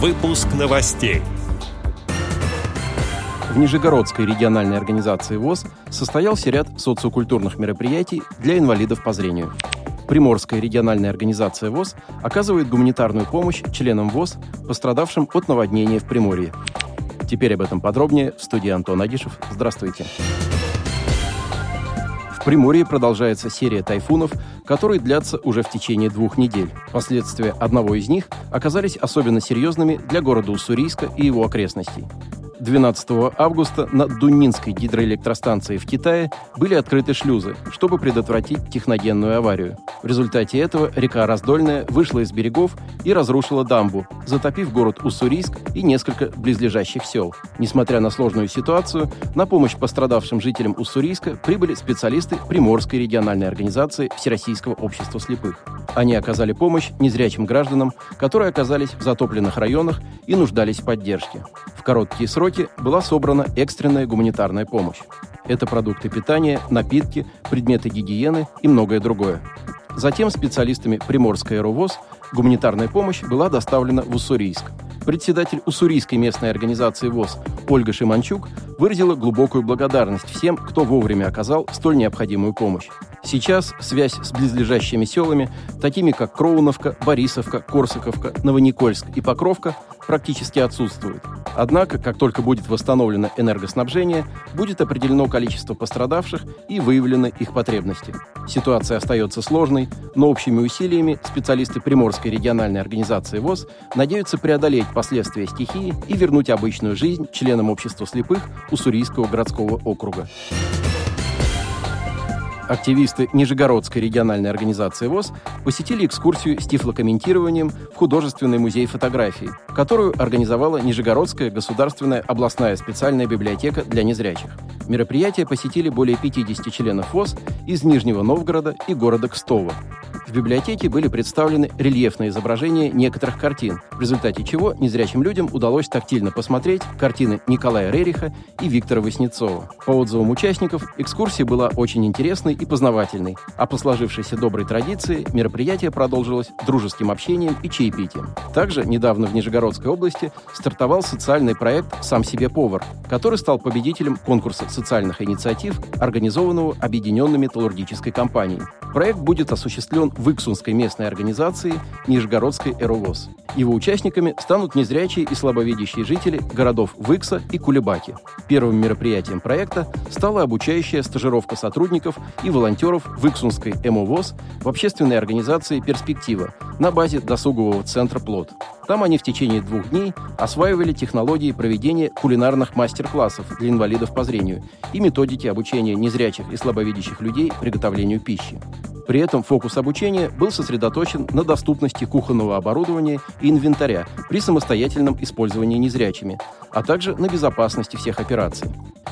Выпуск новостей. В Нижегородской региональной организации ВОЗ состоялся ряд социокультурных мероприятий для инвалидов по зрению. Приморская региональная организация ВОЗ оказывает гуманитарную помощь членам ВОЗ, пострадавшим от наводнения в Приморье. Теперь об этом подробнее в студии Антон Агишев. Здравствуйте. В Приморье продолжается серия тайфунов, которые длятся уже в течение двух недель. Последствия одного из них оказались особенно серьезными для города Уссурийска и его окрестностей. 12 августа на Дунинской гидроэлектростанции в Китае были открыты шлюзы, чтобы предотвратить техногенную аварию. В результате этого река Раздольная вышла из берегов и разрушила дамбу, затопив город Уссурийск и несколько близлежащих сел. Несмотря на сложную ситуацию, на помощь пострадавшим жителям Уссурийска прибыли специалисты Приморской региональной организации Всероссийского общества слепых. Они оказали помощь незрячим гражданам, которые оказались в затопленных районах и нуждались в поддержке. Короткие сроки была собрана экстренная гуманитарная помощь. Это продукты питания, напитки, предметы гигиены и многое другое. Затем специалистами Приморской аэровоз гуманитарная помощь была доставлена в Уссурийск. Председатель Уссурийской местной организации ВОЗ Ольга Шиманчук выразила глубокую благодарность всем, кто вовремя оказал столь необходимую помощь. Сейчас связь с близлежащими селами, такими как Кроуновка, Борисовка, Корсаковка, Новоникольск и Покровка, практически отсутствует. Однако, как только будет восстановлено энергоснабжение, будет определено количество пострадавших и выявлены их потребности. Ситуация остается сложной, но общими усилиями специалисты Приморской региональной организации ВОЗ надеются преодолеть последствия стихии и вернуть обычную жизнь членам общества слепых Уссурийского городского округа. Активисты Нижегородской региональной организации ВОЗ посетили экскурсию с тифлокомментированием в художественный музей фотографии, которую организовала Нижегородская государственная областная специальная библиотека для незрячих. Мероприятие посетили более 50 членов ВОЗ из Нижнего Новгорода и города Кстово. В библиотеке были представлены рельефные изображения некоторых картин, в результате чего незрячим людям удалось тактильно посмотреть картины Николая Рериха и Виктора Васнецова. По отзывам участников, экскурсия была очень интересной и познавательной, а по сложившейся доброй традиции мероприятие продолжилось дружеским общением и чаепитием. Также недавно в Нижегородской области стартовал социальный проект «Сам себе повар», который стал победителем конкурса социальных инициатив, организованного Объединенной металлургической компанией. Проект будет осуществлен в Иксунской местной организации Нижегородской «Эровоз». Его участниками станут незрячие и слабовидящие жители городов Выкса и Кулебаки. Первым мероприятием проекта стала обучающая стажировка сотрудников и волонтеров Выксунской ЭМОВОЗ в общественной организации «Перспектива» на базе досугового центра «Плод». Там они в течение двух дней осваивали технологии проведения кулинарных мастер-классов для инвалидов по зрению и методики обучения незрячих и слабовидящих людей приготовлению пищи. При этом фокус обучения был сосредоточен на доступности кухонного оборудования и инвентаря при самостоятельном использовании незрячими, а также на безопасности всех операций.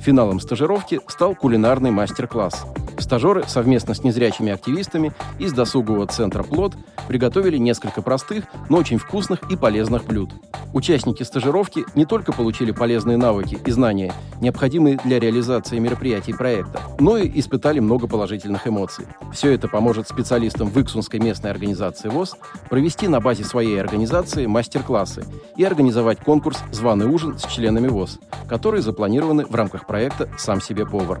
Финалом стажировки стал кулинарный мастер-класс. Стажеры совместно с незрячими активистами из досугового центра «Плод» приготовили несколько простых, но очень вкусных и полезных блюд. Участники стажировки не только получили полезные навыки и знания, необходимые для реализации мероприятий проекта, но и испытали много положительных эмоций. Все это поможет специалистам Выксунской местной организации ВОЗ провести на базе своей организации мастер-классы и организовать конкурс «Званый ужин» с членами ВОЗ, которые запланированы в рамках проекта «Сам себе повар».